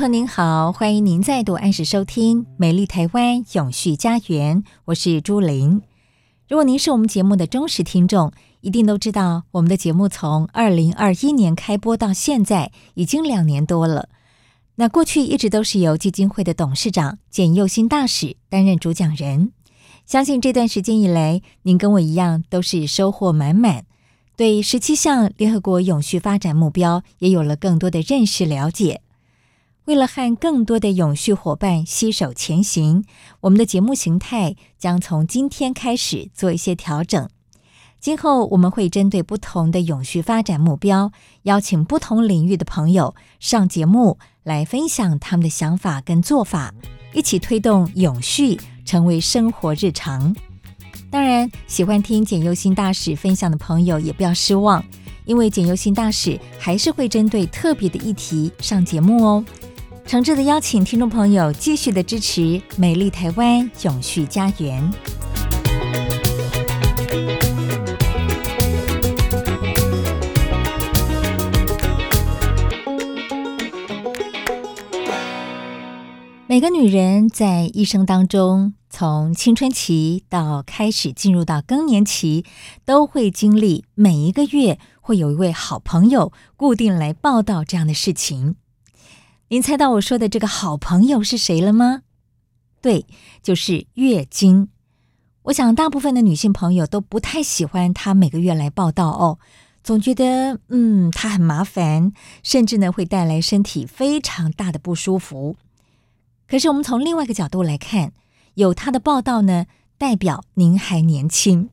朋友您好，欢迎您再度按时收听《美丽台湾永续家园》，我是朱琳。如果您是我们节目的忠实听众，一定都知道我们的节目从二零二一年开播到现在已经两年多了。那过去一直都是由基金会的董事长简佑新大使担任主讲人。相信这段时间以来，您跟我一样都是收获满满，对十七项联合国永续发展目标也有了更多的认识了解。为了和更多的永续伙伴携手前行，我们的节目形态将从今天开始做一些调整。今后我们会针对不同的永续发展目标，邀请不同领域的朋友上节目来分享他们的想法跟做法，一起推动永续成为生活日常。当然，喜欢听简优新大使分享的朋友也不要失望，因为简优新大使还是会针对特别的议题上节目哦。诚挚的邀请听众朋友继续的支持美丽台湾永续家园。每个女人在一生当中，从青春期到开始进入到更年期，都会经历每一个月会有一位好朋友固定来报道这样的事情。您猜到我说的这个好朋友是谁了吗？对，就是月经。我想大部分的女性朋友都不太喜欢她每个月来报到哦，总觉得嗯，她很麻烦，甚至呢会带来身体非常大的不舒服。可是我们从另外一个角度来看，有她的报道呢，代表您还年轻。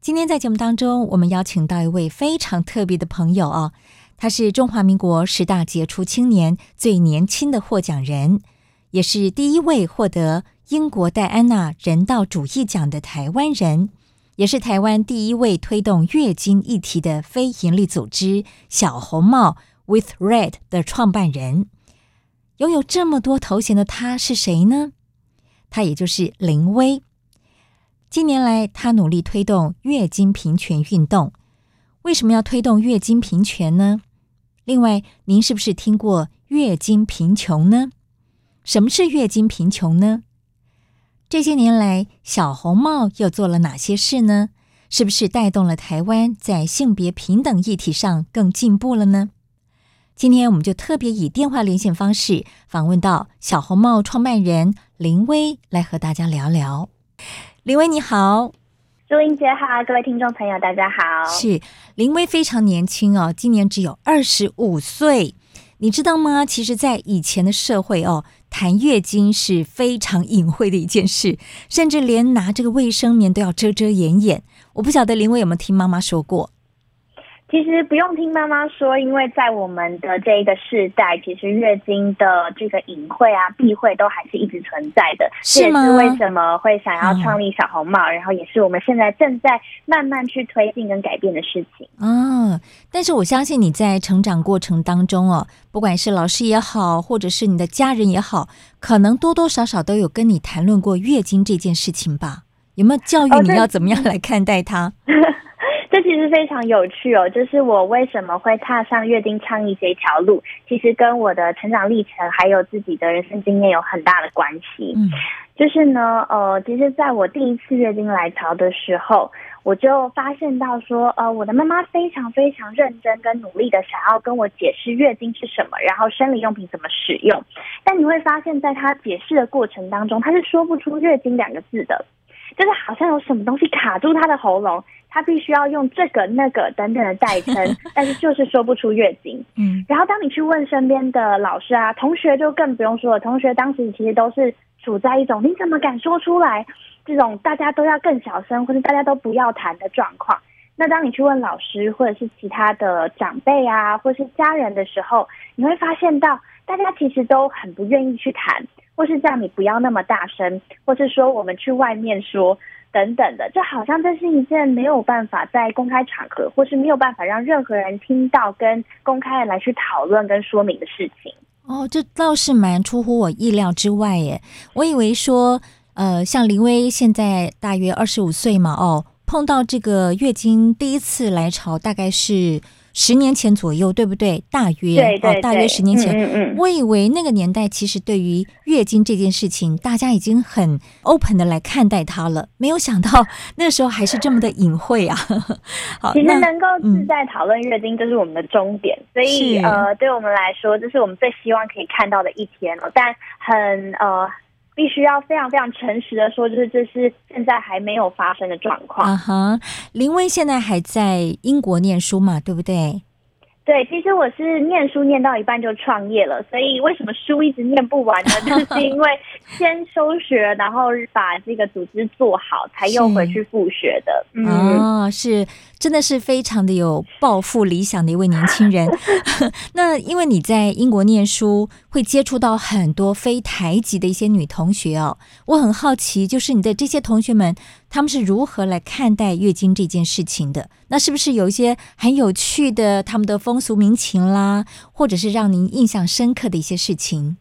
今天在节目当中，我们邀请到一位非常特别的朋友哦。他是中华民国十大杰出青年最年轻的获奖人，也是第一位获得英国戴安娜人道主义奖的台湾人，也是台湾第一位推动月经议题的非营利组织“小红帽 With Red” 的创办人。拥有这么多头衔的他是谁呢？他也就是林威。近年来，他努力推动月经平权运动。为什么要推动月经平权呢？另外，您是不是听过月经贫穷呢？什么是月经贫穷呢？这些年来，小红帽又做了哪些事呢？是不是带动了台湾在性别平等议题上更进步了呢？今天我们就特别以电话连线方式访问到小红帽创办人林葳，来和大家聊聊。林葳你好。朱琳姐好，各位听众朋友大家好。是林威非常年轻哦，今年只有二十五岁。你知道吗？其实，在以前的社会哦，谈月经是非常隐晦的一件事，甚至连拿这个卫生棉都要遮遮掩掩。我不晓得林威有没有听妈妈说过。其实不用听妈妈说，因为在我们的这一个世代，其实月经的这个隐晦啊、避讳都还是一直存在的。是吗？这也是为什么会想要创立小红帽，嗯，然后也是我们现在正在慢慢去推进跟改变的事情。啊，但是我相信你在成长过程当中哦，不管是老师也好，或者是你的家人也好，可能多多少少都有跟你谈论过月经这件事情吧？有没有教育你要怎么样来看待它？哦 这其实非常有趣哦，就是我为什么会踏上月经倡议这一条路，其实跟我的成长历程还有自己的人生经验有很大的关系。嗯，就是呢，呃，其实在我第一次月经来潮的时候，我就发现到说，呃，我的妈妈非常非常认真跟努力的想要跟我解释月经是什么，然后生理用品怎么使用，但你会发现在她解释的过程当中，她是说不出月经两个字的。就是好像有什么东西卡住她的喉咙，她必须要用这个那个等等的代称，但是就是说不出月经。嗯，然后当你去问身边的老师啊、同学，就更不用说了。同学当时其实都是处在一种你怎么敢说出来这种大家都要更小声，或者大家都不要谈的状况。那当你去问老师或者是其他的长辈啊，或是家人的时候，你会发现到大家其实都很不愿意去谈，或是叫你不要那么大声，或是说我们去外面说等等的，就好像这是一件没有办法在公开场合，或是没有办法让任何人听到跟公开来去讨论跟说明的事情。哦，这倒是蛮出乎我意料之外耶，我以为说，呃，像林威现在大约二十五岁嘛，哦。碰到这个月经第一次来潮，大概是十年前左右，对不对？大约哦，大约十年前。嗯嗯嗯。我以为那个年代其实对于月经这件事情，大家已经很 open 的来看待它了。没有想到 那时候还是这么的隐晦啊。好，其实能够自在讨论月经，这是我们的终点。嗯、所以呃，对我们来说，这是我们最希望可以看到的一天了。但很呃。必须要非常非常诚实的说，就是这是现在还没有发生的状况。啊哈，林威现在还在英国念书嘛，对不对？对，其实我是念书念到一半就创业了，所以为什么书一直念不完呢？就是因为先休学，然后把这个组织做好，才又回去复学的。嗯，哦，是，真的是非常的有抱负理想的一位年轻人。那因为你在英国念书，会接触到很多非台籍的一些女同学哦，我很好奇，就是你的这些同学们。他们是如何来看待月经这件事情的？那是不是有一些很有趣的他们的风俗民情啦，或者是让您印象深刻的一些事情？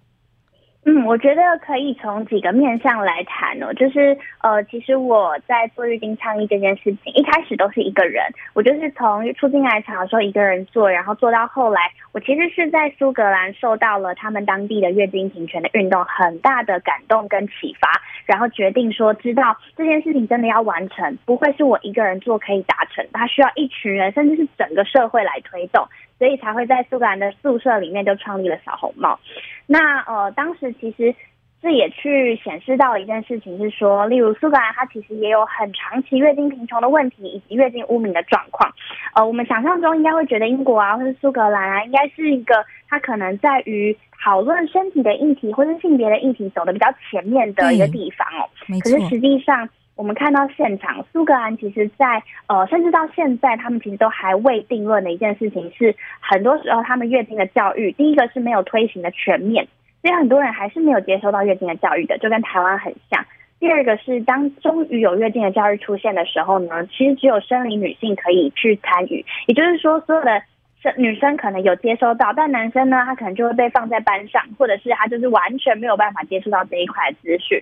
嗯，我觉得可以从几个面向来谈哦。就是呃，其实我在做月经倡议这件事情，一开始都是一个人，我就是从初经来潮的时候一个人做，然后做到后来，我其实是在苏格兰受到了他们当地的月经平权的运动很大的感动跟启发，然后决定说，知道这件事情真的要完成，不会是我一个人做可以达成，它需要一群人，甚至是整个社会来推动。所以才会在苏格兰的宿舍里面就创立了小红帽。那呃，当时其实这也去显示到一件事情，是说，例如苏格兰它其实也有很长期月经贫穷的问题，以及月经污名的状况。呃，我们想象中应该会觉得英国啊，或者苏格兰啊，应该是一个它可能在于讨论身体的议题或是性别的议题走的比较前面的一个地方哦。嗯，可是实际上。我们看到现场，苏格兰其实在呃，甚至到现在，他们其实都还未定论的一件事情是，很多时候他们月经的教育，第一个是没有推行的全面，所以很多人还是没有接收到月经的教育的，就跟台湾很像。第二个是，当终于有月经的教育出现的时候呢，其实只有生理女性可以去参与，也就是说，所有的生女生可能有接收到，但男生呢，他可能就会被放在班上，或者是他就是完全没有办法接触到这一块的资讯。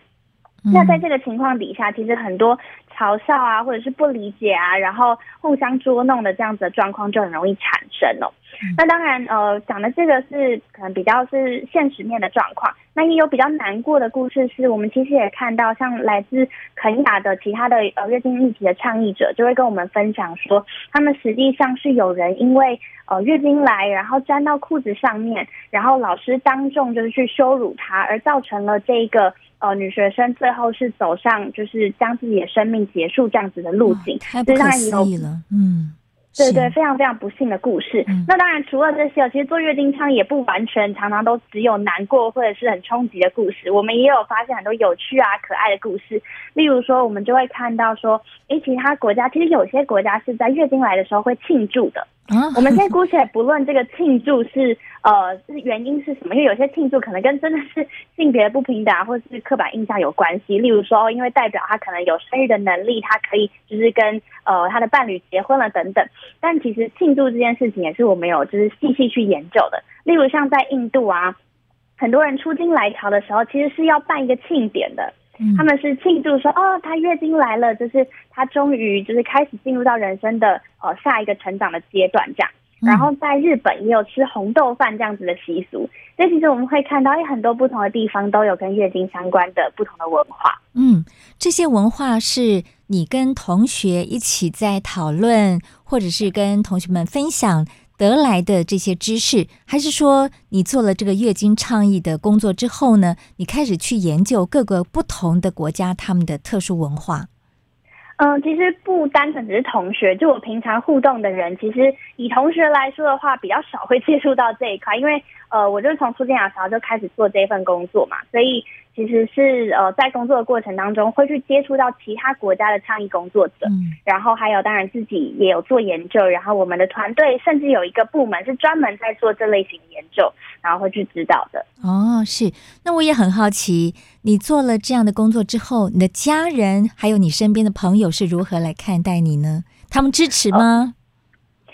那在这个情况底下，其实很多嘲笑啊，或者是不理解啊，然后互相捉弄的这样子的状况就很容易产生哦。那当然，呃，讲的这个是可能比较是现实面的状况。那也有比较难过的故事，是我们其实也看到，像来自肯雅的其他的呃月经议题的倡议者，就会跟我们分享说，他们实际上是有人因为呃月经来，然后沾到裤子上面，然后老师当众就是去羞辱他，而造成了这个。呃，女学生最后是走上就是将自己的生命结束这样子的路径，太不可思议了。嗯，对对，非常非常不幸的故事。嗯、那当然，除了这些，其实做月经倡也不完全，常常都只有难过或者是很冲击的故事。我们也有发现很多有趣啊、可爱的故事。例如说，我们就会看到说，诶，其他国家其实有些国家是在月经来的时候会庆祝的。我们先姑且不论这个庆祝是呃是原因是什么，因为有些庆祝可能跟真的是性别不平等啊，或是刻板印象有关系。例如说，因为代表他可能有生育的能力，他可以就是跟呃他的伴侣结婚了等等。但其实庆祝这件事情也是我们有就是细细去研究的。例如像在印度啊，很多人出京来潮的时候，其实是要办一个庆典的。他们是庆祝说，哦，她月经来了，就是她终于就是开始进入到人生的呃下一个成长的阶段这样。然后在日本也有吃红豆饭这样子的习俗，所以其实我们会看到，哎，很多不同的地方都有跟月经相关的不同的文化。嗯，这些文化是你跟同学一起在讨论，或者是跟同学们分享得来的这些知识，还是说你做了这个月经倡议的工作之后呢，你开始去研究各个不同的国家他们的特殊文化？嗯，其实不单纯只是同学，就我平常互动的人，其实以同学来说的话，比较少会接触到这一块，因为呃，我就是从初见亚潮就开始做这份工作嘛，所以其实是呃，在工作的过程当中会去接触到其他国家的倡议工作者，嗯，然后还有当然自己也有做研究，然后我们的团队甚至有一个部门是专门在做这类型的研究，然后会去指导的。哦，是，那我也很好奇，你做了这样的工作之后，你的家人还有你身边的朋友。是如何来看待你呢？他们支持吗？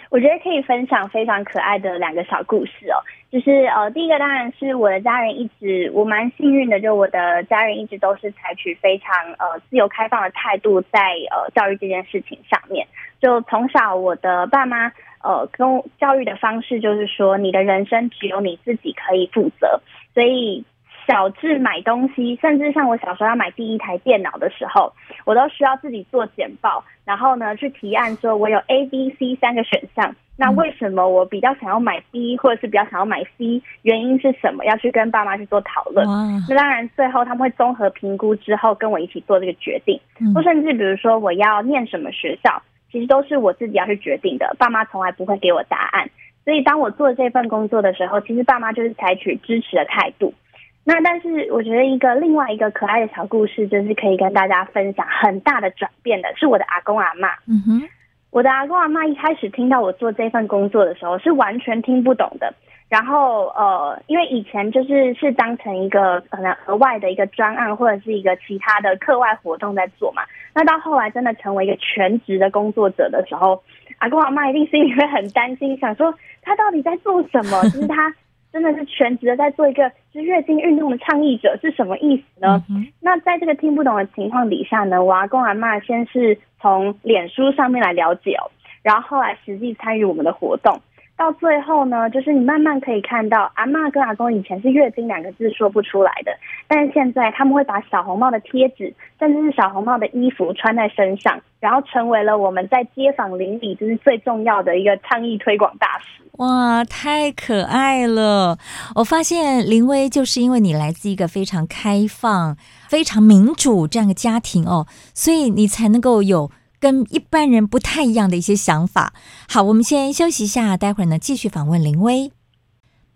我觉得可以分享非常可爱的两个小故事哦。就是呃，第一个当然是我的家人一直，我蛮幸运的，就我的家人一直都是采取非常呃自由开放的态度在呃教育这件事情上面。就从小我的爸妈呃跟教育的方式就是说，你的人生只有你自己可以负责，所以。小至买东西，甚至像我小时候要买第一台电脑的时候，我都需要自己做简报，然后呢去提案说，我有 A、B、C 三个选项，那为什么我比较想要买 B，或者是比较想要买 C，原因是什么？要去跟爸妈去做讨论。那当然，最后他们会综合评估之后，跟我一起做这个决定。或甚至比如说我要念什么学校，其实都是我自己要去决定的，爸妈从来不会给我答案。所以当我做这份工作的时候，其实爸妈就是采取支持的态度。那但是我觉得一个另外一个可爱的小故事，就是可以跟大家分享很大的转变的，是我的阿公阿嬷。嗯哼，我的阿公阿嬷一开始听到我做这份工作的时候，是完全听不懂的。然后呃，因为以前就是是当成一个可能额外的一个专案，或者是一个其他的课外活动在做嘛。那到后来真的成为一个全职的工作者的时候，阿公阿嬷一定心里会很担心，想说他到底在做什么？就是他。真的是全职的在做一个就是月经运动的倡议者是什么意思呢？嗯、那在这个听不懂的情况底下呢，我阿公阿嬷先是从脸书上面来了解哦，然后后来实际参与我们的活动。到最后呢，就是你慢慢可以看到，阿嬷跟阿公以前是月经两个字说不出来的，但是现在他们会把小红帽的贴纸，甚至是小红帽的衣服穿在身上，然后成为了我们在街坊邻里就是最重要的一个倡议推广大使。哇，太可爱了！我发现林威就是因为你来自一个非常开放、非常民主这样的家庭哦，所以你才能够有。跟一般人不太一样的一些想法。好，我们先休息一下，待会儿呢继续访问林威。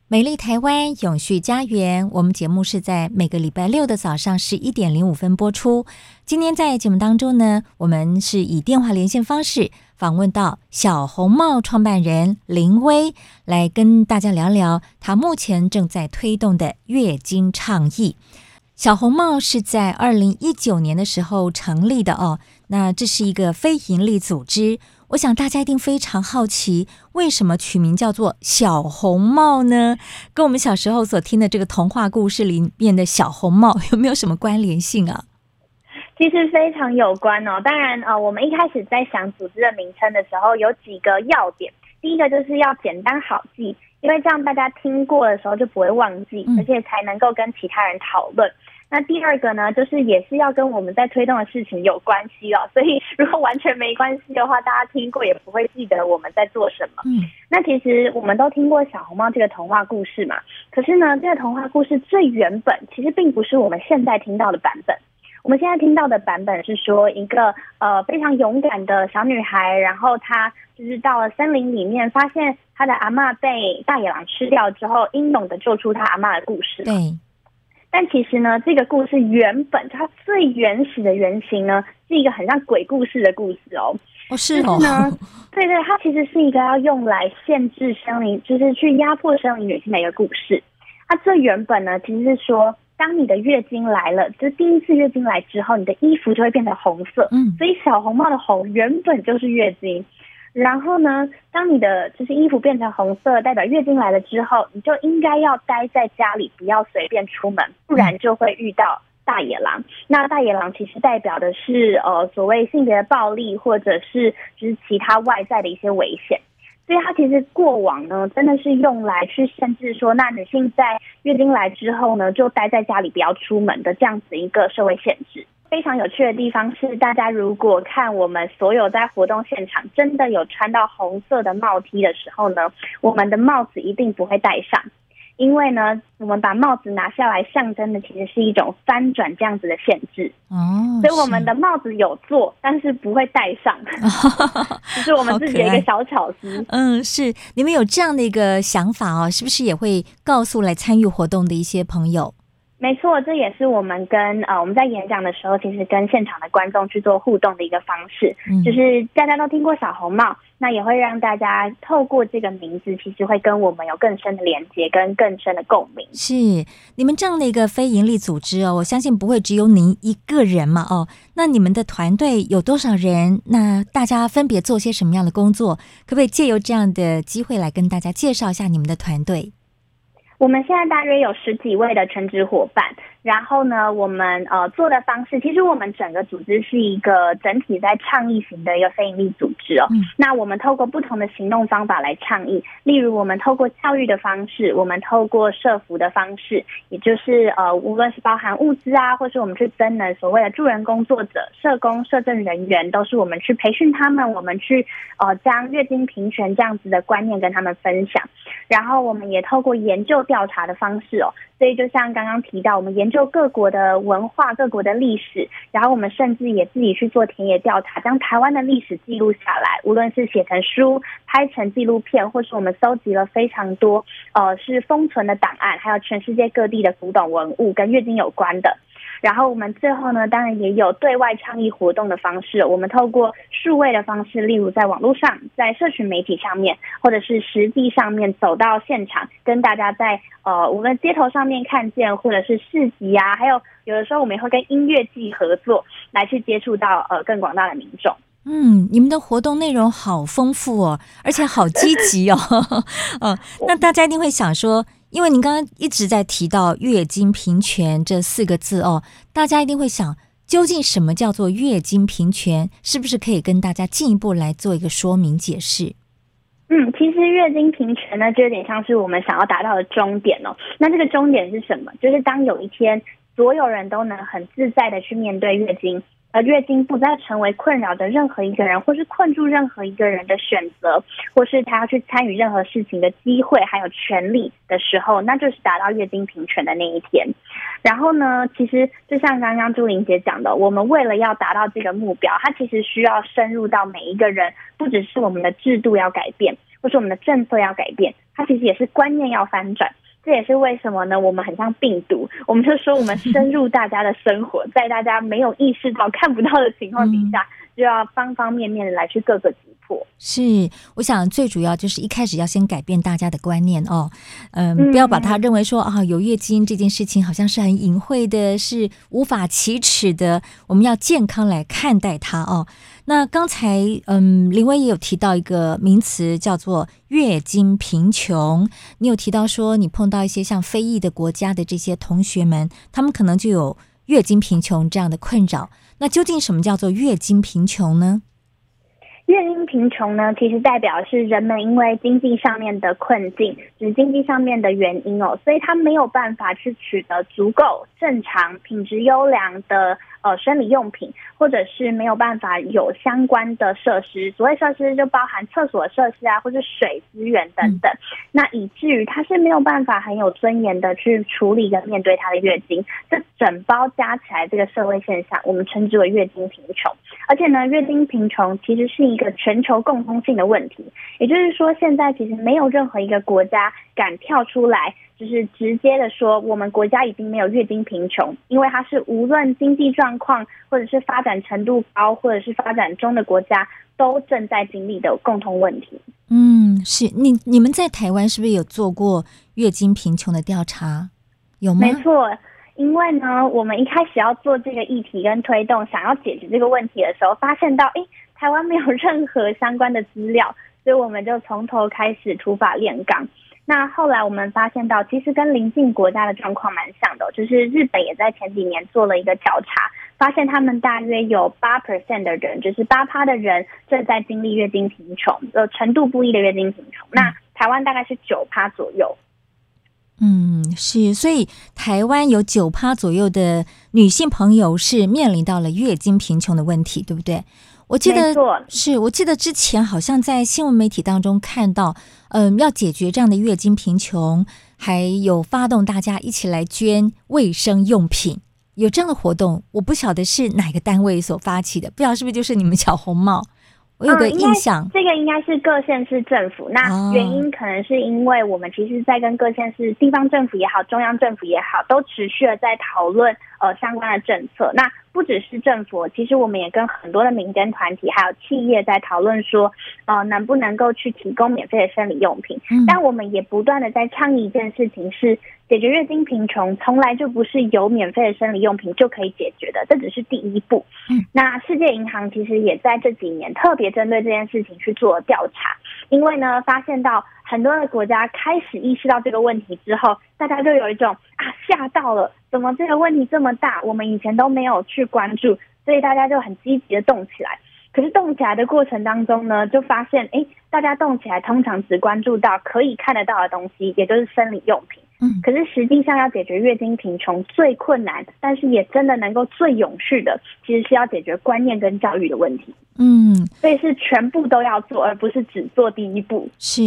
美丽台湾永续家园，我们节目是在每个礼拜六的早上十一点零五分播出。今天在节目当中呢，我们是以电话连线方式访问到小红帽创办人林威，来跟大家聊聊他目前正在推动的月经倡议。小红帽是在二零一九年的时候成立的哦。那这是一个非营利组织，我想大家一定非常好奇，为什么取名叫做小红帽呢？跟我们小时候所听的这个童话故事里面的小红帽有没有什么关联性啊？其实非常有关哦。当然，呃，我们一开始在想组织的名称的时候，有几个要点。第一个就是要简单好记，因为这样大家听过的时候就不会忘记，而且才能够跟其他人讨论。那第二个呢，就是也是要跟我们在推动的事情有关系哦。所以如果完全没关系的话，大家听过也不会记得我们在做什么。嗯，那其实我们都听过小红帽这个童话故事嘛。可是呢，这个童话故事最原本其实并不是我们现在听到的版本。我们现在听到的版本是说，一个呃非常勇敢的小女孩，然后她就是到了森林里面，发现她的阿嬷被大野狼吃掉之后，英勇的救出她阿嬷的故事。对。但其实呢，这个故事原本它最原始的原型呢，是一个很像鬼故事的故事哦。哦，是哦。是呢，对 对，它其实是一个要用来限制生理，就是去压迫生理女性的一个故事。它最原本呢，其实是说，当你的月经来了，就第一次月经来之后，你的衣服就会变成红色。嗯，所以小红帽的红原本就是月经。然后呢，当你的就是衣服变成红色，代表月经来了之后，你就应该要待在家里，不要随便出门，不然就会遇到大野狼。那大野狼其实代表的是呃所谓性别暴力，或者是就是其他外在的一些危险。所以它其实过往呢，真的是用来去限制说，那女性在月经来之后呢，就待在家里，不要出门的这样子一个社会限制。非常有趣的地方是，大家如果看我们所有在活动现场真的有穿到红色的帽 T 的时候呢，我们的帽子一定不会戴上，因为呢，我们把帽子拿下来，象征的其实是一种翻转这样子的限制哦。所以我们的帽子有做，但是不会戴上，这是我们自己的一个小巧思。嗯，是你们有这样的一个想法哦，是不是也会告诉来参与活动的一些朋友？没错，这也是我们跟呃我们在演讲的时候，其实跟现场的观众去做互动的一个方式。嗯，就是大家都听过小红帽，那也会让大家透过这个名字，其实会跟我们有更深的连接，跟更深的共鸣。是你们这样的一个非营利组织哦，我相信不会只有您一个人嘛哦。那你们的团队有多少人？那大家分别做些什么样的工作？可不可以借由这样的机会来跟大家介绍一下你们的团队？我们现在大约有十几位的全职伙伴。然后呢，我们呃做的方式，其实我们整个组织是一个整体在倡议型的一个非营利组织哦。嗯。那我们透过不同的行动方法来倡议，例如我们透过教育的方式，我们透过社服的方式，也就是呃无论是包含物资啊，或是我们去增能所谓的助人工作者、社工、社政人员，都是我们去培训他们，我们去呃将月经平权这样子的观念跟他们分享。然后我们也透过研究调查的方式哦。所以，就像刚刚提到，我们研究就各国的文化、各国的历史，然后我们甚至也自己去做田野调查，将台湾的历史记录下来，无论是写成书、拍成纪录片，或是我们搜集了非常多，呃，是封存的档案，还有全世界各地的古董文物跟月经有关的。然后我们最后呢，当然也有对外倡议活动的方式。我们透过数位的方式，例如在网络上、在社群媒体上面，或者是实际上面走到现场，跟大家在呃我们街头上面看见，或者是市集啊，还有有的时候我们也会跟音乐季合作，来去接触到呃更广大的民众。嗯，你们的活动内容好丰富哦，而且好积极哦。嗯，那大家一定会想说。因为您刚刚一直在提到“月经平权”这四个字哦，大家一定会想，究竟什么叫做月经平权？是不是可以跟大家进一步来做一个说明解释？嗯，其实月经平权呢，就有点像是我们想要达到的终点哦。那这个终点是什么？就是当有一天所有人都能很自在的去面对月经。而月经不再成为困扰的任何一个人，或是困住任何一个人的选择，或是他要去参与任何事情的机会，还有权利的时候，那就是达到月经平权的那一天。然后呢，其实就像刚刚朱玲姐讲的，我们为了要达到这个目标，它其实需要深入到每一个人，不只是我们的制度要改变，或是我们的政策要改变，它其实也是观念要翻转。这也是为什么呢？我们很像病毒，我们就说我们深入大家的生活，在大家没有意识到、看不到的情况底下，就要方方面面的来去各个击破。是，我想最主要就是一开始要先改变大家的观念哦，嗯，不要把它认为说啊，有月经这件事情好像是很隐晦的，是无法启齿的，我们要健康来看待它哦。那刚才，嗯，林威也有提到一个名词叫做月经贫穷。你有提到说，你碰到一些像非裔的国家的这些同学们，他们可能就有月经贫穷这样的困扰。那究竟什么叫做月经贫穷呢？月经贫穷呢，其实代表是人们因为经济上面的困境，就是经济上面的原因哦，所以他没有办法去取得足够正常、品质优良的。呃，生理用品，或者是没有办法有相关的设施，所谓设施就包含厕所设施啊，或者水资源等等。那以至于他是没有办法很有尊严的去处理跟面对他的月经，这整包加起来，这个社会现象，我们称之为月经贫穷。而且呢，月经贫穷其实是一个全球共通性的问题，也就是说，现在其实没有任何一个国家敢跳出来。就是直接的说，我们国家已经没有月经贫穷，因为它是无论经济状况，或者是发展程度高，或者是发展中的国家，都正在经历的共同问题。嗯，是你你们在台湾是不是有做过月经贫穷的调查？有吗？没错，因为呢，我们一开始要做这个议题跟推动，想要解决这个问题的时候，发现到，诶，台湾没有任何相关的资料，所以我们就从头开始土法炼钢。那后来我们发现到，其实跟邻近国家的状况蛮像的，就是日本也在前几年做了一个调查，发现他们大约有八 percent 的人，就是八趴的人正在经历月经贫穷，呃，程度不一的月经贫穷。那台湾大概是九趴左右。嗯，是，所以台湾有九趴左右的女性朋友是面临到了月经贫穷的问题，对不对？我记得是我记得之前好像在新闻媒体当中看到，嗯、呃，要解决这样的月经贫穷，还有发动大家一起来捐卫生用品，有这样的活动。我不晓得是哪个单位所发起的，不知道是不是就是你们小红帽。我有个印象，嗯、这个应该是各县市政府。那原因可能是因为我们其实，在跟各县市地方政府也好，中央政府也好，都持续的在讨论呃相关的政策。那不只是政府，其实我们也跟很多的民间团体还有企业在讨论说，呃，能不能够去提供免费的生理用品。嗯、但我们也不断的在倡议一件事情是。解决月经贫穷从来就不是有免费的生理用品就可以解决的，这只是第一步。嗯，那世界银行其实也在这几年特别针对这件事情去做调查，因为呢，发现到很多的国家开始意识到这个问题之后，大家就有一种啊吓到了，怎么这个问题这么大，我们以前都没有去关注，所以大家就很积极的动起来。可是动起来的过程当中呢，就发现哎，大家动起来通常只关注到可以看得到的东西，也就是生理用品。嗯，可是实际上要解决月经贫穷最困难，但是也真的能够最永续的，其实是要解决观念跟教育的问题。嗯，所以是全部都要做，而不是只做第一步。是，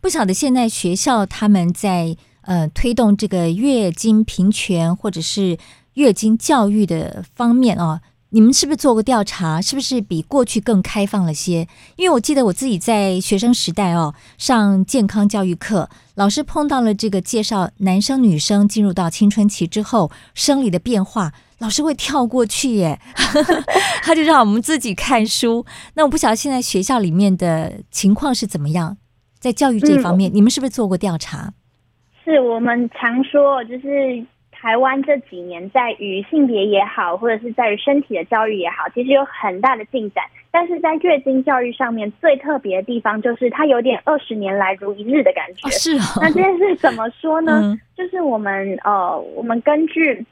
不晓得现在学校他们在呃推动这个月经平权或者是月经教育的方面哦。你们是不是做过调查？是不是比过去更开放了些？因为我记得我自己在学生时代哦，上健康教育课，老师碰到了这个介绍男生女生进入到青春期之后生理的变化，老师会跳过去耶，他就让我们自己看书。那我不晓得现在学校里面的情况是怎么样，在教育这方面，嗯、你们是不是做过调查？是我们常说就是。台湾这几年在于性别也好，或者是在于身体的教育也好，其实有很大的进展。但是在月经教育上面，最特别的地方就是它有点二十年来如一日的感觉。哦是哦。那这件事怎么说呢？嗯、就是我们呃，我们根据。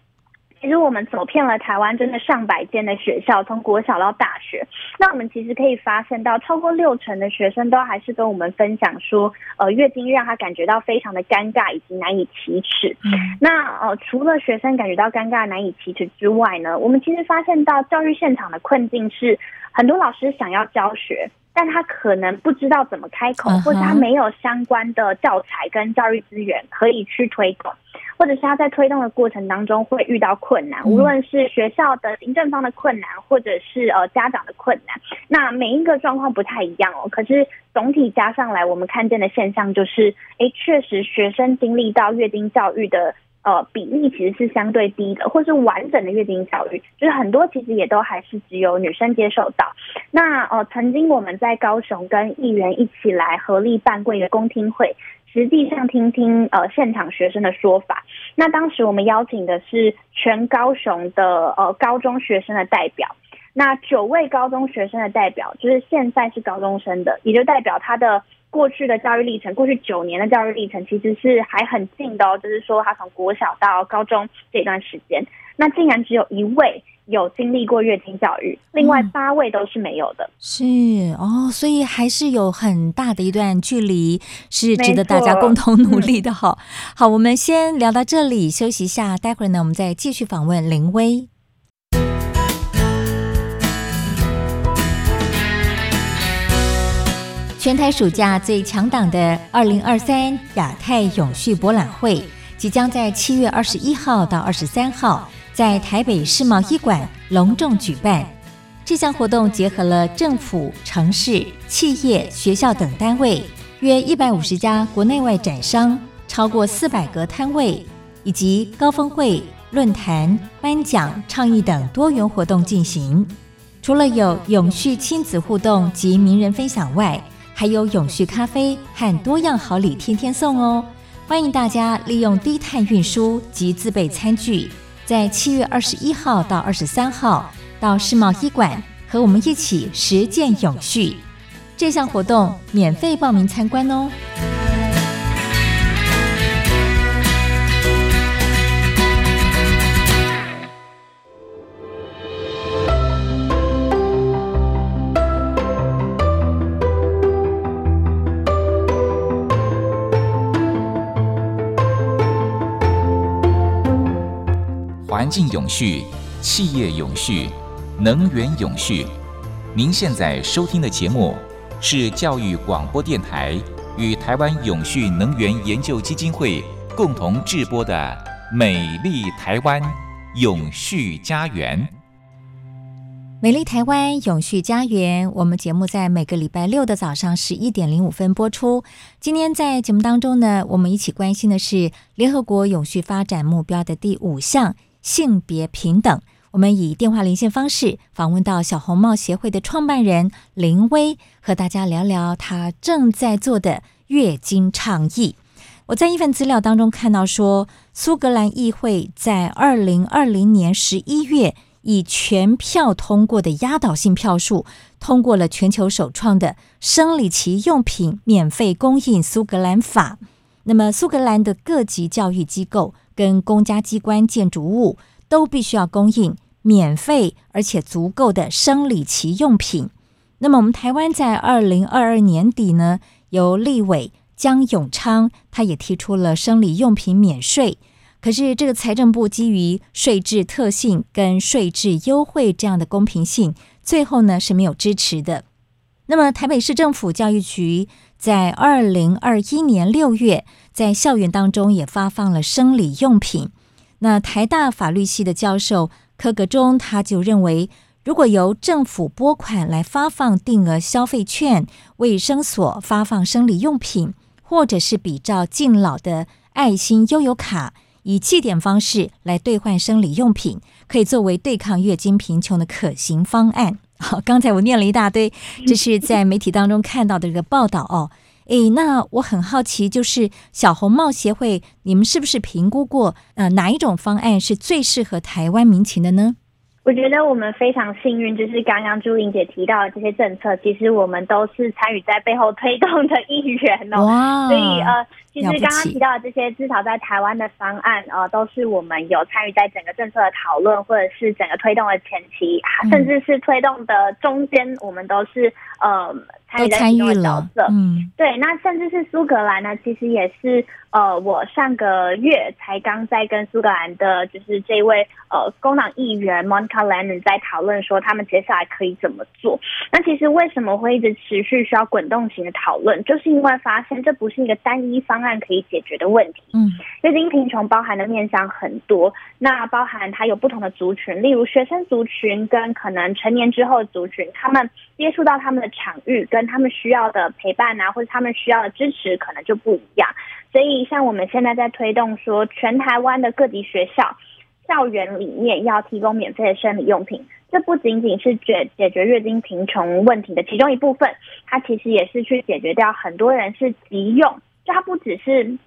其实我们走遍了台湾，真的上百间的学校，从国小到大学。那我们其实可以发现到，超过六成的学生都还是跟我们分享说，呃，月经让他感觉到非常的尴尬以及难以启齿。嗯。那呃，除了学生感觉到尴尬难以启齿之外呢，我们其实发现到教育现场的困境是，很多老师想要教学，但他可能不知道怎么开口，或者他没有相关的教材跟教育资源可以去推动。或者是他在推动的过程当中会遇到困难，无论是学校的行政方的困难，或者是呃家长的困难，那每一个状况不太一样哦。可是总体加上来，我们看见的现象就是，哎，确实学生经历到月经教育的呃比例其实是相对低的，或是完整的月经教育，就是很多其实也都还是只有女生接受到。那呃，曾经我们在高雄跟议员一起来合力办过一个公听会。实际上听听呃现场学生的说法，那当时我们邀请的是全高雄的呃高中学生的代表，那九位高中学生的代表就是现在是高中生的，也就代表他的过去的教育历程，过去九年的教育历程其实是还很近的哦，就是说他从国小到高中这段时间，那竟然只有一位。有经历过月经教育，另外八位都是没有的。嗯、是哦，所以还是有很大的一段距离，是值得大家共同努力的。好，好，我们先聊到这里，休息一下，待会儿呢，我们再继续访问玲葳。全台暑假最强档的二零二三亚太永续博览会，即将在七月二十一号到二十三号。在台北世贸一馆隆重举办，这项活动结合了政府、城市、企业、学校等单位，约一百五十家国内外展商，超过四百个摊位，以及高峰会、论坛、颁奖、倡议等多元活动进行。除了有永续亲子互动及名人分享外，还有永续咖啡和多样好礼天天送哦！欢迎大家利用低碳运输及自备餐具。在七月二十一号到二十三号，到世贸医馆和我们一起实践永续。这项活动免费报名参观哦。环境永续、企业永续、能源永续，您现在收听的节目是教育广播电台与台湾永续能源研究基金会共同制播的《美丽台湾永续家园》。美丽台湾永续家园，我们节目在每个礼拜六的早上十一点零五分播出。今天在节目当中呢，我们一起关心的是联合国永续发展目标的第五项性别平等。我们以电话连线方式访问到小红帽协会的创办人林威，和大家聊聊他正在做的月经倡议。我在一份资料当中看到说，苏格兰议会在二零二零年十一月。以全票通过的压倒性票数，通过了全球首创的生理期用品免费供应苏格兰法。那么，苏格兰的各级教育机构跟公家机关建筑物都必须要供应免费而且足够的生理期用品。那么，我们台湾在二零二二年底呢，由立委江永昌他也提出了生理用品免税。可是，这个财政部基于税制特性跟税制优惠这样的公平性，最后呢是没有支持的。那么，台北市政府教育局在二零二一年六月，在校园当中也发放了生理用品。那台大法律系的教授柯格中他就认为，如果由政府拨款来发放定额消费券，卫生所发放生理用品，或者是比照敬老的爱心悠游卡。以积点方式来兑换生理用品，可以作为对抗月经贫穷的可行方案。好，刚才我念了一大堆，这是在媒体当中看到的这个报道哦。诶，那我很好奇，就是小红帽协会，你们是不是评估过，呃，哪一种方案是最适合台湾民情的呢？我觉得我们非常幸运，就是刚刚朱莹姐提到的这些政策，其实我们都是参与在背后推动的一员哦。哇！所以呃，其实刚刚提到的这些，至少在台湾的方案呃，都是我们有参与在整个政策的讨论，或者是整个推动的前期，甚至是推动的中间，我们都是呃。参与在其中的角色，嗯，对，那甚至是苏格兰呢，其实也是呃，我上个月才刚在跟苏格兰的，就是这位呃工党议员 Monica Lennon 在讨论说，他们接下来可以怎么做。那其实为什么会一直持续需要滚动型的讨论，就是因为发现这不是一个单一方案可以解决的问题。嗯，月经贫穷包含的面向很多，那包含它有不同的族群，例如学生族群跟可能成年之后的族群，他们接触到他们的场域跟跟他们需要的陪伴啊，或者他们需要的支持，可能就不一样。所以，像我们现在在推动说，全台湾的各级学校校园里面要提供免费的生理用品，这不仅仅是解解决月经贫穷问题的其中一部分，它其实也是去解决掉很多人是急用，就它不只是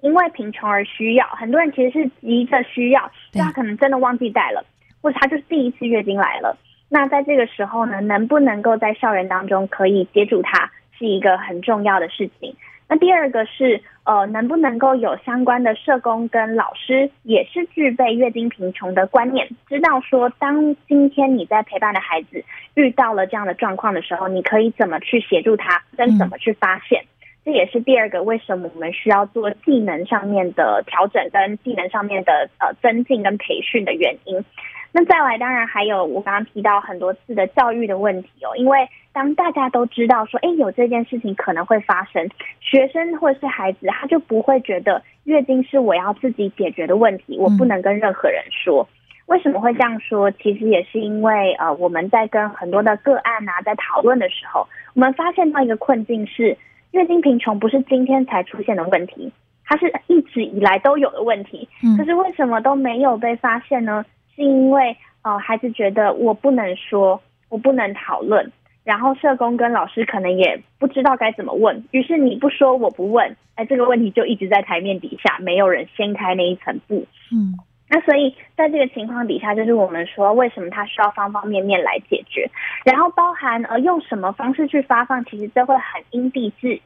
因为贫穷而需要，很多人其实是急着需要，就他可能真的忘记带了，或者他就是第一次月经来了。那在这个时候呢，能不能够在校园当中可以接住他，是一个很重要的事情。那第二个是，呃，能不能够有相关的社工跟老师，也是具备月经贫穷的观念，知道说，当今天你在陪伴的孩子遇到了这样的状况的时候，你可以怎么去协助他，跟怎么去发现。这也是第二个为什么我们需要做技能上面的调整，跟技能上面的呃增进跟培训的原因。那再来，当然还有我刚刚提到很多次的教育的问题哦，因为当大家都知道说，哎，有这件事情可能会发生，学生或是孩子他就不会觉得月经是我要自己解决的问题，我不能跟任何人说。为什么会这样说？其实也是因为呃，我们在跟很多的个案啊在讨论的时候，我们发现到一个困境是，月经贫穷不是今天才出现的问题，它是一直以来都有的问题。可是为什么都没有被发现呢？是因为呃，孩子觉得我不能说，我不能讨论，然后社工跟老师可能也不知道该怎么问，于是你不说，我不问，哎，这个问题就一直在台面底下，没有人掀开那一层布。嗯，那所以在这个情况底下，就是我们说为什么他需要方方面面来解决，然后包含呃用什么方式去发放，其实这会很因地制宜。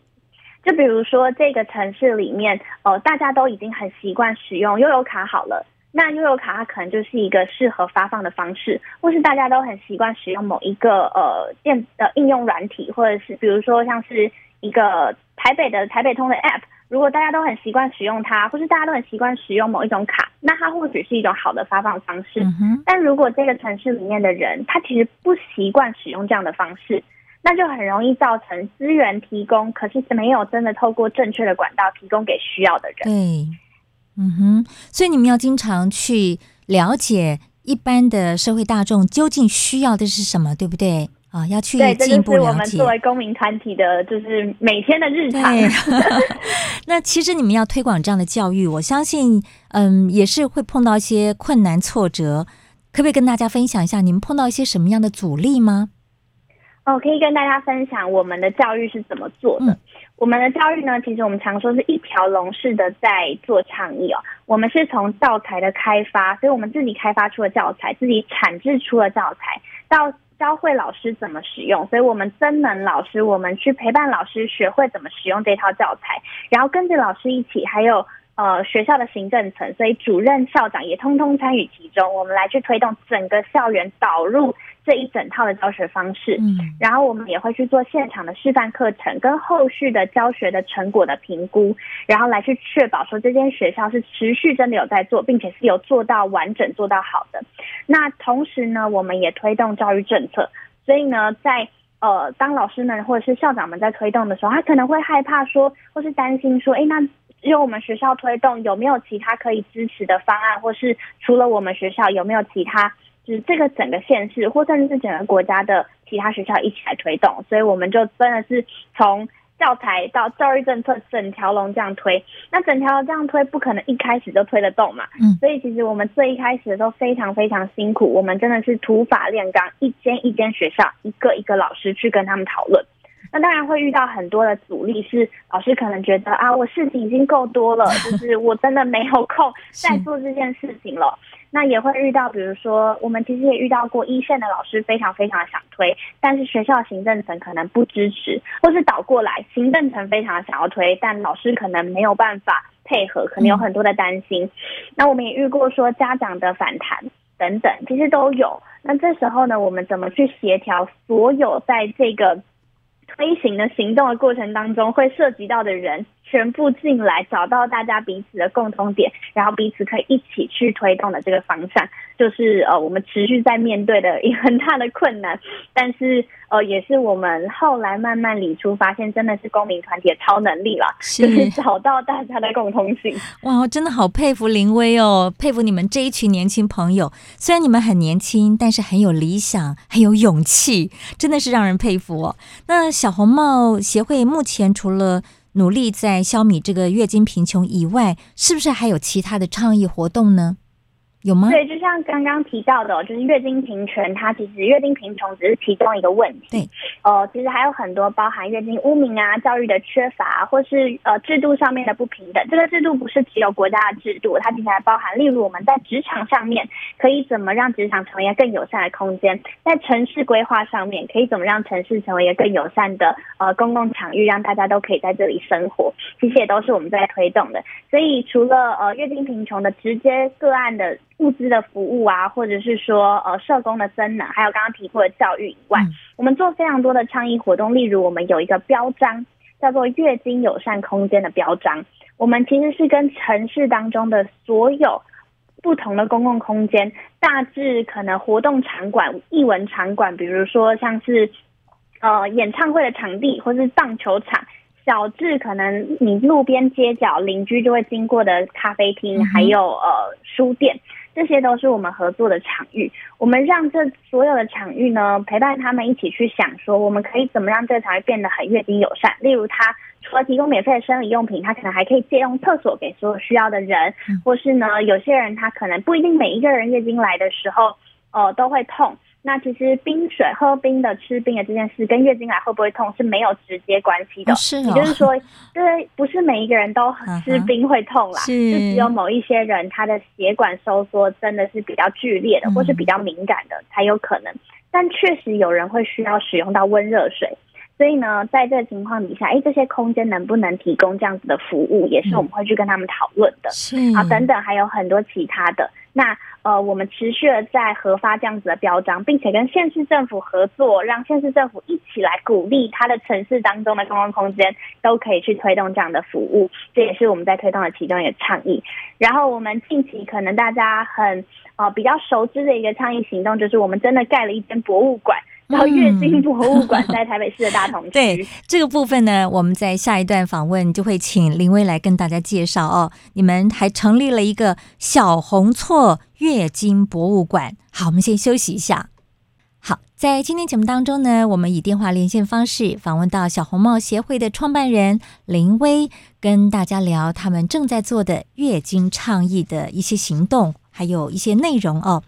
就比如说这个城市里面，呃，大家都已经很习惯使用悠游卡好了。那悠游卡它可能就是一个适合发放的方式，或是大家都很习惯使用某一个呃电呃应用软体，或者是比如说像是一个台北的台北通的 App，如果大家都很习惯使用它，或是大家都很习惯使用某一种卡，那它或许是一种好的发放方式。嗯、但如果这个城市里面的人他其实不习惯使用这样的方式，那就很容易造成资源提供，可是没有真的透过正确的管道提供给需要的人。对，嗯哼，所以你们要经常去了解一般的社会大众究竟需要的是什么，对不对？啊、哦，要去进一步了解。对，这就是我们作为公民团体的，就是每天的日常。那其实你们要推广这样的教育，我相信，嗯，也是会碰到一些困难挫折。可不可以跟大家分享一下，你们碰到一些什么样的阻力吗？哦，可以跟大家分享我们的教育是怎么做的。嗯、我们的教育呢，其实我们常说是一条龙式的在做倡议哦。我们是从教材的开发，所以我们自己开发出了教材，自己产制出了教材，到。教会老师怎么使用，所以我们增能老师，我们去陪伴老师学会怎么使用这套教材，然后跟着老师一起，还有呃学校的行政层，所以主任、校长也通通参与其中，我们来去推动整个校园导入。这一整套的教学方式，嗯，然后我们也会去做现场的示范课程，跟后续的教学的成果的评估，然后来去确保说这间学校是持续真的有在做，并且是有做到完整、做到好的。那同时呢，我们也推动教育政策，所以呢，在呃，当老师们或者是校长们在推动的时候，他可能会害怕说，或是担心说，哎，那只有我们学校推动，有没有其他可以支持的方案，或是除了我们学校，有没有其他？就是这个整个县市，或甚至是整个国家的其他学校一起来推动，所以我们就真的是从教材到教育政策整条龙这样推。那整条龙这样推，不可能一开始就推得动嘛。嗯。所以其实我们最一开始都非常非常辛苦，我们真的是土法炼钢，一间一间学校，一个一个老师去跟他们讨论。那当然会遇到很多的阻力，是老师可能觉得啊，我事情已经够多了，就是我真的没有空再做这件事情了。那也会遇到，比如说，我们其实也遇到过一线的老师非常非常想推，但是学校行政层可能不支持，或是倒过来，行政层非常想要推，但老师可能没有办法配合，可能有很多的担心。那我们也遇过说家长的反弹等等，其实都有。那这时候呢，我们怎么去协调所有在这个推行的行动的过程当中会涉及到的人？全部进来，找到大家彼此的共同点，然后彼此可以一起去推动的这个方向，就是呃，我们持续在面对的一个很大的困难，但是呃，也是我们后来慢慢理出，发现真的是公民团体的超能力了，是就是找到大家的共通性。哇，我真的好佩服林威哦，佩服你们这一群年轻朋友。虽然你们很年轻，但是很有理想，很有勇气，真的是让人佩服哦。那小红帽协会目前除了努力在消弭这个月经贫穷以外，是不是还有其他的倡议活动呢？有吗？对，就像刚刚提到的，就是月经平权，它其实月经贫穷只是其中一个问题。对，呃，其实还有很多包含月经污名啊、教育的缺乏，或是呃制度上面的不平等。这个制度不是只有国家的制度，它其实还包含，例如我们在职场上面可以怎么让职场成为一个更友善的空间，在城市规划上面可以怎么让城市成为一个更友善的呃公共场域，让大家都可以在这里生活。其实也都是我们在推动的。所以除了呃月经贫穷的直接个案的。物资的服务啊，或者是说呃社工的增能，还有刚刚提过的教育以外，嗯，我们做非常多的倡议活动。例如，我们有一个标章叫做“月经友善空间”的标章。我们其实是跟城市当中的所有不同的公共空间，大致可能活动场馆、艺文场馆，比如说像是呃演唱会的场地，或是棒球场。小至可能你路边街角邻居就会经过的咖啡厅，还有呃书店，这些都是我们合作的场域。我们让这所有的场域呢，陪伴他们一起去想说，我们可以怎么让这个场域变得很月经友善。例如，他除了提供免费的生理用品，他可能还可以借用厕所给所有需要的人，或是呢，有些人他可能不一定每一个人月经来的时候，呃，都会痛。那其实冰水喝冰的、吃冰的这件事，跟月经来会不会痛是没有直接关系的。是、哦，也就是说，对，不是每一个人都吃冰会痛啦，是，就只有某一些人他的血管收缩真的是比较剧烈的，或是比较敏感的才有可能。但确实有人会需要使用到温热水，所以呢，在这个情况底下，哎，这些空间能不能提供这样子的服务，也是我们会去跟他们讨论的。是啊，等等，还有很多其他的。那呃，我们持续的在核发这样子的标章，并且跟县市政府合作，让县市政府一起来鼓励它的城市当中的公共空间都可以去推动这样的服务，这也是我们在推动的其中一个倡议。然后我们近期可能大家很呃比较熟知的一个倡议行动，就是我们真的盖了一间博物馆。然后月经博物馆在台北市的大同区。对这个部分呢，我们在下一段访问就会请林薇来跟大家介绍哦。你们还成立了一个小红错月经博物馆。好，我们先休息一下。好，在今天节目当中呢，我们以电话连线方式访问到小红帽协会的创办人林薇，跟大家聊他们正在做的月经倡议的一些行动，还有一些内容哦。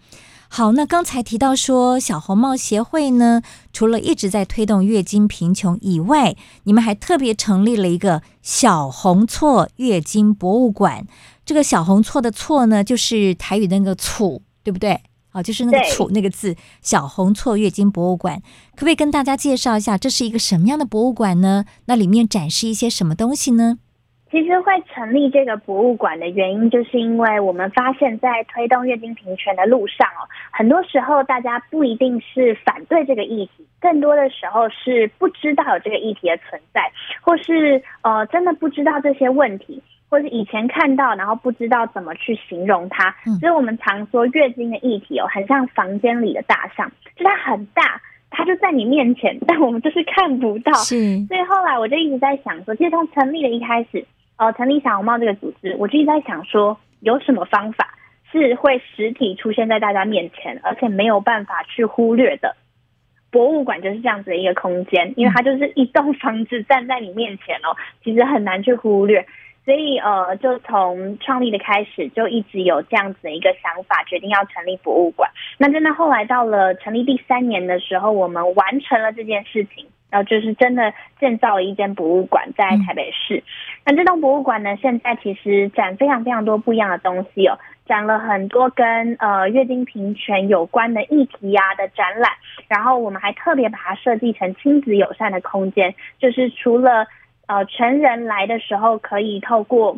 好，那刚才提到说，小红帽协会呢，除了一直在推动月经贫穷以外，你们还特别成立了一个小红错月经博物馆。这个小红错的错呢，就是台语的那个“楚”，对不对？好，就是那个“楚”那个字。小红错月经博物馆，可不可以跟大家介绍一下，这是一个什么样的博物馆呢？那里面展示一些什么东西呢？其实会成立这个博物馆的原因，就是因为我们发现，在推动月经平权的路上哦，很多时候大家不一定是反对这个议题，更多的时候是不知道有这个议题的存在，或是呃真的不知道这些问题，或是以前看到然后不知道怎么去形容它。所以我们常说月经的议题哦，很像房间里的大象，就它很大，它就在你面前，但我们就是看不到。是，所以后来我就一直在想说，其实从成立的一开始。呃，成立小红帽这个组织，我就一直在想说，有什么方法是会实体出现在大家面前，而且没有办法去忽略的。博物馆就是这样子的一个空间，因为它就是一栋房子站在你面前哦，其实很难去忽略。所以呃，就从创立的开始，就一直有这样子的一个想法，决定要成立博物馆。那真的后来到了成立第三年的时候，我们完成了这件事情。然后就是真的建造了一间博物馆在台北市。那这栋博物馆呢，现在其实展非常非常多不一样的东西哦，展了很多跟呃月经平权有关的议题呀的展览。然后我们还特别把它设计成亲子友善的空间，就是除了呃成人来的时候可以透过。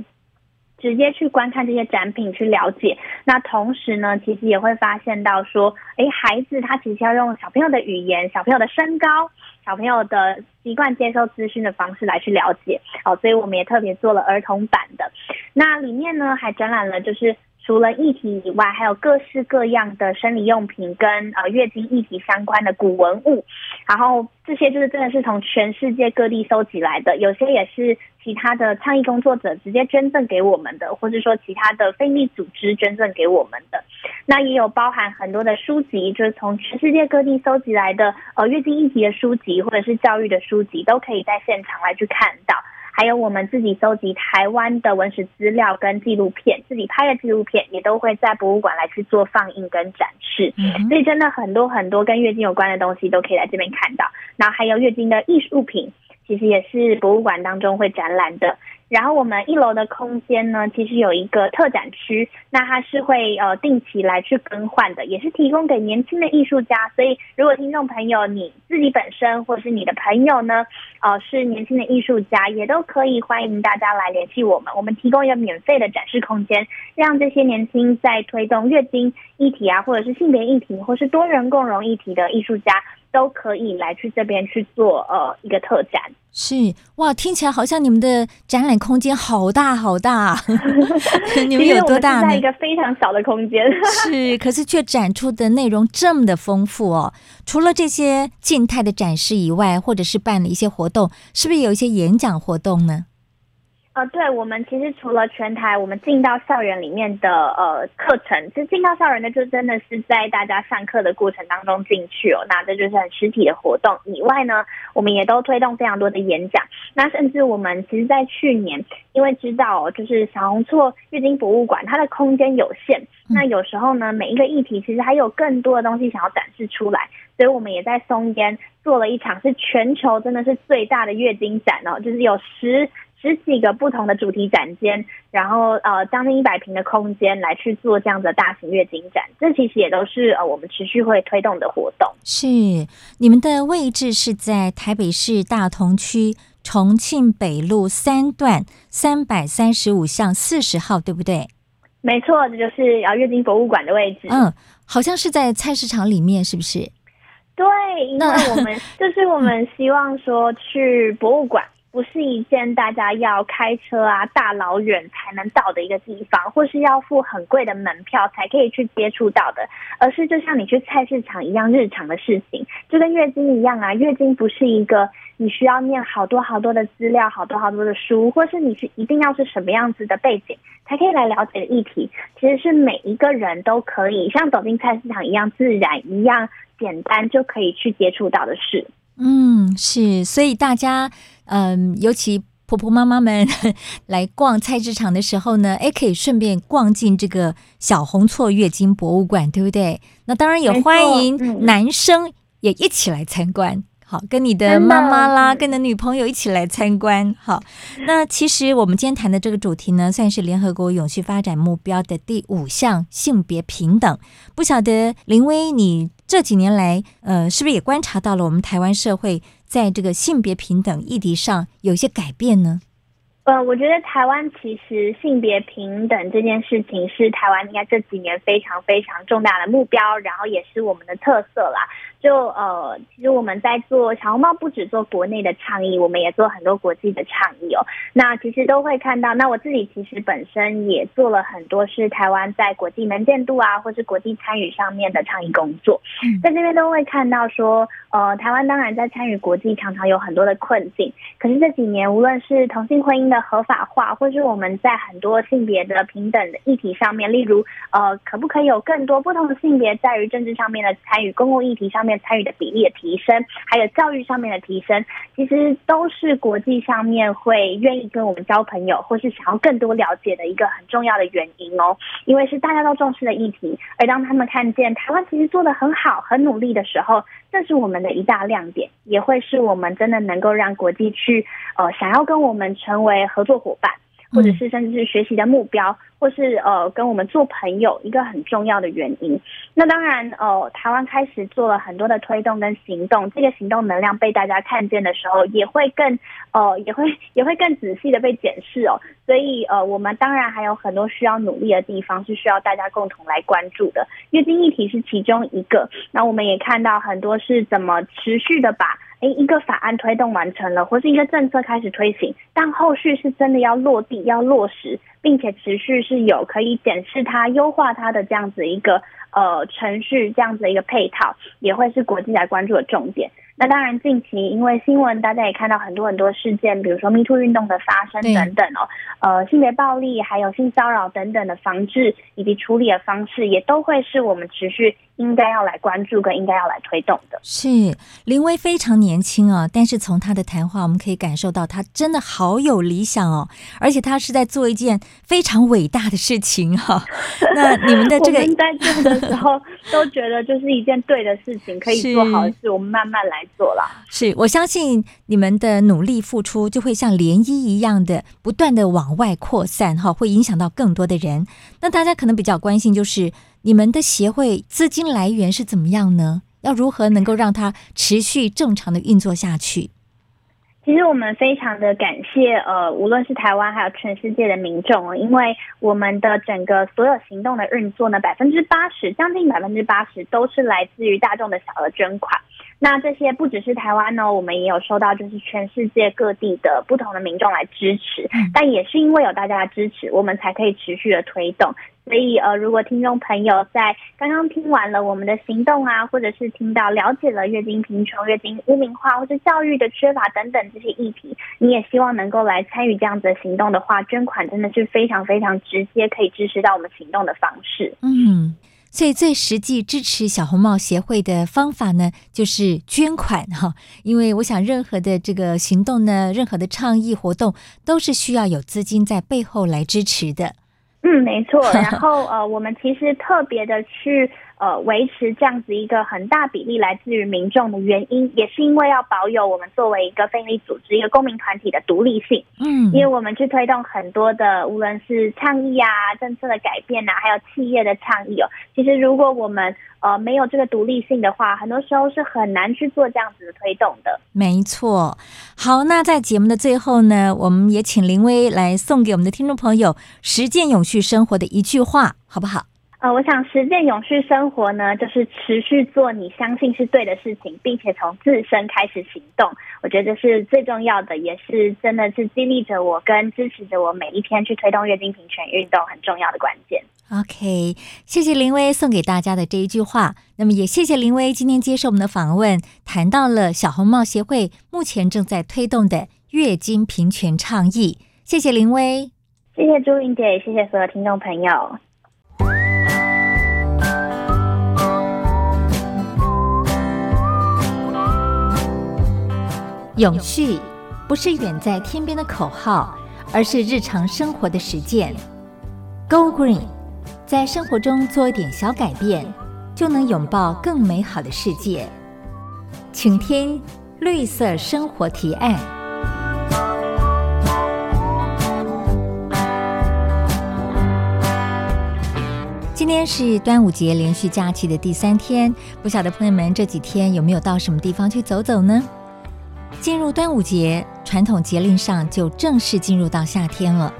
直接去观看这些展品去了解，那同时呢，其实也会发现到说，哎，孩子他其实要用小朋友的语言、小朋友的身高、小朋友的习惯接收资讯的方式来去了解，哦，所以我们也特别做了儿童版的，那里面呢还展览了就是。除了议题以外，还有各式各样的生理用品跟呃月经议题相关的古文物，然后这些就是真的是从全世界各地收集来的，有些也是其他的倡议工作者直接捐赠给我们的，或者说其他的非利组织捐赠给我们的。那也有包含很多的书籍，就是从全世界各地收集来的呃月经议题的书籍，或者是教育的书籍，都可以在现场来去看到。还有我们自己搜集台湾的文史资料跟纪录片，自己拍的纪录片也都会在博物馆来去做放映跟展示。所以真的很多很多跟月经有关的东西都可以来这边看到。然后还有月经的艺术品，其实也是博物馆当中会展览的。然后我们一楼的空间呢，其实有一个特展区，那它是会呃定期来去更换的，也是提供给年轻的艺术家。所以如果听众朋友你自己本身或者是你的朋友呢，呃是年轻的艺术家，也都可以欢迎大家来联系我们，我们提供一个免费的展示空间，让这些年轻在推动月经议题啊，或者是性别议题，或是多元共融议题的艺术家。都可以来去这边去做呃一个特展，是哇，听起来好像你们的展览空间好大好大，你们有多大呢？在一个非常小的空间，是，可是却展出的内容这么的丰富哦。除了这些静态的展示以外，或者是办了一些活动，是不是有一些演讲活动呢？呃，对，我们其实除了全台，我们进到校园里面的呃课程，其实进到校园的就真的是在大家上课的过程当中进去哦，那这就是很实体的活动。以外呢，我们也都推动非常多的演讲。那甚至我们其实，在去年，因为知道哦，就是小红错月经博物馆它的空间有限，那有时候呢，每一个议题其实还有更多的东西想要展示出来，所以我们也在松烟做了一场是全球真的是最大的月经展哦，就是有十。十几个不同的主题展间，然后呃将近一百平的空间来去做这样的大型月经展，这其实也都是呃我们持续会推动的活动。是，你们的位置是在台北市大同区重庆北路三段三百三十五巷四十号，对不对？没错，这就是啊月经博物馆的位置。嗯，好像是在菜市场里面，是不是？对，因为我们 就是我们希望说去博物馆。不是一件大家要开车啊大老远才能到的一个地方，或是要付很贵的门票才可以去接触到的，而是就像你去菜市场一样日常的事情，就跟月经一样啊。月经不是一个你需要念好多好多的资料、好多好多的书，或是你是一定要是什么样子的背景才可以来了解的议题，其实是每一个人都可以像走进菜市场一样自然、一样简单就可以去接触到的事。嗯，是，所以大家。嗯，尤其婆婆妈妈们 来逛菜市场的时候呢，哎，可以顺便逛进这个小红错月经博物馆，对不对？那当然也欢迎男生也一起来参观。好，跟你的妈妈啦，跟你的女朋友一起来参观。好，那其实我们今天谈的这个主题呢，算是联合国永续发展目标的第五项性别平等。不晓得林薇，你这几年来，呃，是不是也观察到了我们台湾社会在这个性别平等议题上有些改变呢？呃，我觉得台湾其实性别平等这件事情是台湾应该这几年非常非常重大的目标，然后也是我们的特色啦。就呃，其实我们在做小红帽，不只做国内的倡议，我们也做很多国际的倡议哦。那其实都会看到，那我自己其实本身也做了很多是台湾在国际能见度啊，或是国际参与上面的倡议工作。嗯在这边都会看到说，呃，台湾当然在参与国际常常有很多的困境，可是这几年无论是同性婚姻的合法化，或是我们在很多性别的平等的议题上面，例如呃，可不可以有更多不同的性别在于政治上面的参与，公共议题上面。参与的比例的提升，还有教育上面的提升，其实都是国际上面会愿意跟我们交朋友，或是想要更多了解的一个很重要的原因哦。因为是大家都重视的议题，而当他们看见台湾其实做得很好、很努力的时候，这是我们的一大亮点，也会是我们真的能够让国际去呃想要跟我们成为合作伙伴。或者是甚至是学习的目标，或是呃跟我们做朋友一个很重要的原因。那当然，呃，台湾开始做了很多的推动跟行动，这个行动能量被大家看见的时候，也会更呃也会也会更仔细的被检视哦。所以呃，我们当然还有很多需要努力的地方，是需要大家共同来关注的。月经议题是其中一个。那我们也看到很多是怎么持续的把。诶，一个法案推动完成了，或是一个政策开始推行，但后续是真的要落地、要落实，并且持续是有可以检视它、优化它的这样子一个呃程序，这样子一个配套，也会是国际来关注的重点。那当然，近期因为新闻，大家也看到很多很多事件，比如说 MeToo 运动的发生等等哦，呃，性别暴力还有性骚扰等等的防治以及处理的方式，也都会是我们持续应该要来关注跟应该要来推动的。是林威非常年轻啊，但是从他的谈话，我们可以感受到他真的好有理想哦，而且他是在做一件非常伟大的事情哈、啊。那你们的这个在做的时候，都觉得就是一件对的事情，可以做好的事，我们慢慢来。做了，是我相信你们的努力付出就会像涟漪一样的不断的往外扩散哈，会影响到更多的人。那大家可能比较关心就是你们的协会资金来源是怎么样呢？要如何能够让它持续正常的运作下去？其实我们非常的感谢呃，无论是台湾还有全世界的民众，因为我们的整个所有行动的运作呢，百分之八十，将近百分之八十都是来自于大众的小额捐款。那这些不只是台湾呢，我们也有收到，就是全世界各地的不同的民众来支持。但也是因为有大家的支持，我们才可以持续的推动。所以呃，如果听众朋友在刚刚听完了我们的行动啊，或者是听到了解了月经贫穷、月经污名化或者教育的缺乏等等这些议题，你也希望能够来参与这样子的行动的话，捐款真的是非常非常直接可以支持到我们行动的方式。嗯。所以最实际支持小红帽协会的方法呢，就是捐款哈。因为我想，任何的这个行动呢，任何的倡议活动，都是需要有资金在背后来支持的。嗯，没错。然后呃，我们其实特别的去呃维持这样子一个很大比例来自于民众的原因，也是因为要保有我们作为一个非营利组织、一个公民团体的独立性。嗯，因为我们去推动很多的，无论是倡议啊、政策的改变啊，还有企业的倡议哦，其实如果我们呃没有这个独立性的话，很多时候是很难去做这样子的推动的。没错。好，那在节目的最后呢，我们也请林威来送给我们的听众朋友实践永续生活的一句话，好不好？呃，我想实践永续生活呢，就是持续做你相信是对的事情，并且从自身开始行动。我觉得这是最重要的，也是真的是激励着我跟支持着我每一天去推动月经平权运动很重要的关键。OK，谢谢林威送给大家的这一句话。那么也谢谢林威今天接受我们的访问，谈到了小红帽协会目前正在推动的月经平权倡议。谢谢林威，谢谢朱云姐，谢谢所有听众朋友。永续不是远在天边的口号，而是日常生活的实践。Go Green，在生活中做一点小改变，就能拥抱更美好的世界。请听绿色生活提案。今天是端午节连续假期的第三天，不晓得朋友们这几天有没有到什么地方去走走呢？进入端午节，传统节令上就正式进入到夏天了。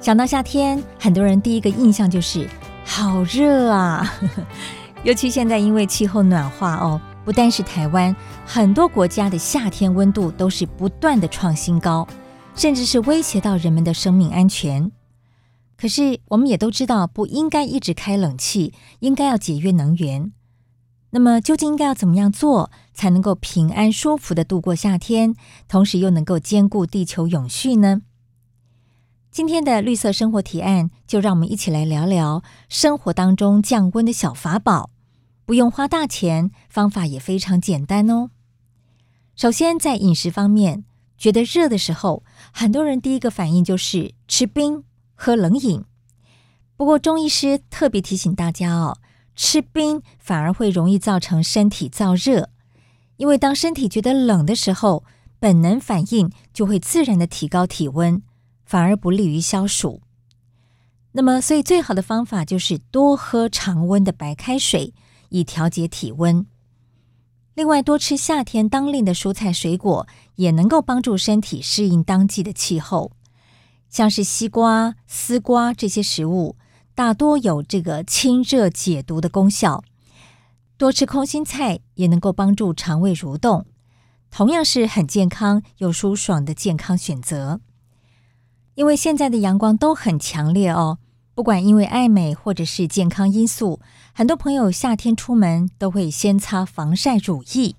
想到夏天，很多人第一个印象就是好热啊！尤其现在因为气候暖化哦，不单是台湾，很多国家的夏天温度都是不断的创新高，甚至是威胁到人们的生命安全。可是我们也都知道，不应该一直开冷气，应该要节约能源。那么究竟应该要怎么样做，才能够平安舒服地度过夏天，同时又能够兼顾地球永续呢？今天的绿色生活提案，就让我们一起来聊聊生活当中降温的小法宝，不用花大钱，方法也非常简单哦。首先在饮食方面，觉得热的时候，很多人第一个反应就是吃冰、喝冷饮。不过中医师特别提醒大家哦。吃冰反而会容易造成身体燥热，因为当身体觉得冷的时候，本能反应就会自然的提高体温，反而不利于消暑。那么，所以最好的方法就是多喝常温的白开水，以调节体温。另外，多吃夏天当令的蔬菜水果，也能够帮助身体适应当季的气候，像是西瓜、丝瓜这些食物。大多有这个清热解毒的功效，多吃空心菜也能够帮助肠胃蠕动，同样是很健康又舒爽的健康选择。因为现在的阳光都很强烈哦，不管因为爱美或者是健康因素，很多朋友夏天出门都会先擦防晒乳液。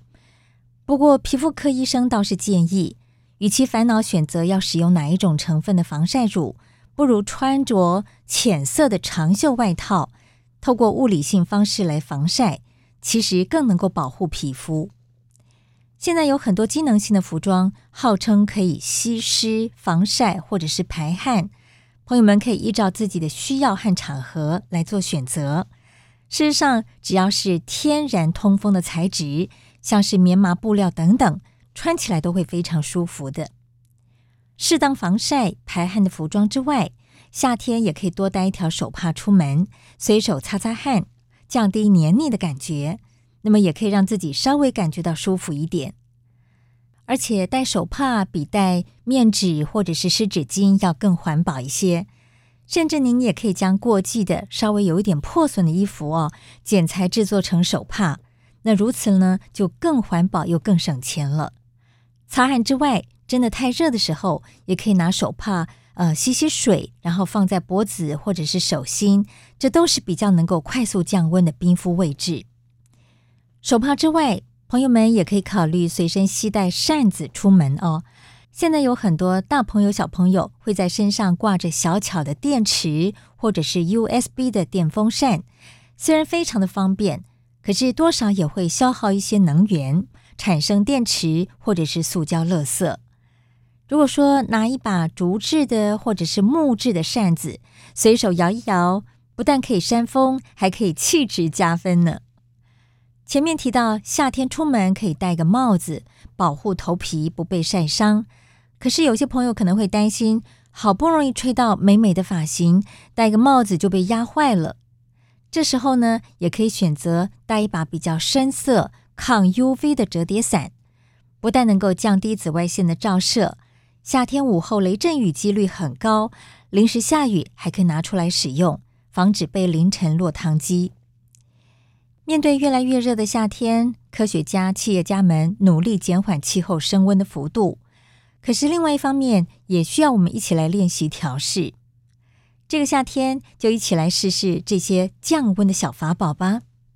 不过皮肤科医生倒是建议，与其烦恼选择要使用哪一种成分的防晒乳。不如穿着浅色的长袖外套，透过物理性方式来防晒，其实更能够保护皮肤。现在有很多机能性的服装，号称可以吸湿、防晒或者是排汗，朋友们可以依照自己的需要和场合来做选择。事实上，只要是天然通风的材质，像是棉麻布料等等，穿起来都会非常舒服的。适当防晒排汗的服装之外，夏天也可以多带一条手帕出门，随手擦擦汗，降低黏腻的感觉。那么也可以让自己稍微感觉到舒服一点。而且带手帕比带面纸或者是湿纸巾要更环保一些。甚至您也可以将过季的稍微有一点破损的衣服哦，剪裁制作成手帕。那如此呢，就更环保又更省钱了。擦汗之外，真的太热的时候，也可以拿手帕，呃，吸吸水，然后放在脖子或者是手心，这都是比较能够快速降温的冰敷位置。手帕之外，朋友们也可以考虑随身携带扇子出门哦。现在有很多大朋友小朋友会在身上挂着小巧的电池或者是 USB 的电风扇，虽然非常的方便，可是多少也会消耗一些能源，产生电池或者是塑胶垃圾。如果说拿一把竹制的或者是木质的扇子，随手摇一摇，不但可以扇风，还可以气质加分呢。前面提到，夏天出门可以戴个帽子，保护头皮不被晒伤。可是有些朋友可能会担心，好不容易吹到美美的发型，戴个帽子就被压坏了。这时候呢，也可以选择带一把比较深色、抗 UV 的折叠伞，不但能够降低紫外线的照射，夏天午后雷阵雨几率很高，临时下雨还可以拿出来使用，防止被淋成落汤鸡。面对越来越热的夏天，科学家、企业家们努力减缓气候升温的幅度。可是另外一方面，也需要我们一起来练习调试。这个夏天，就一起来试试这些降温的小法宝吧。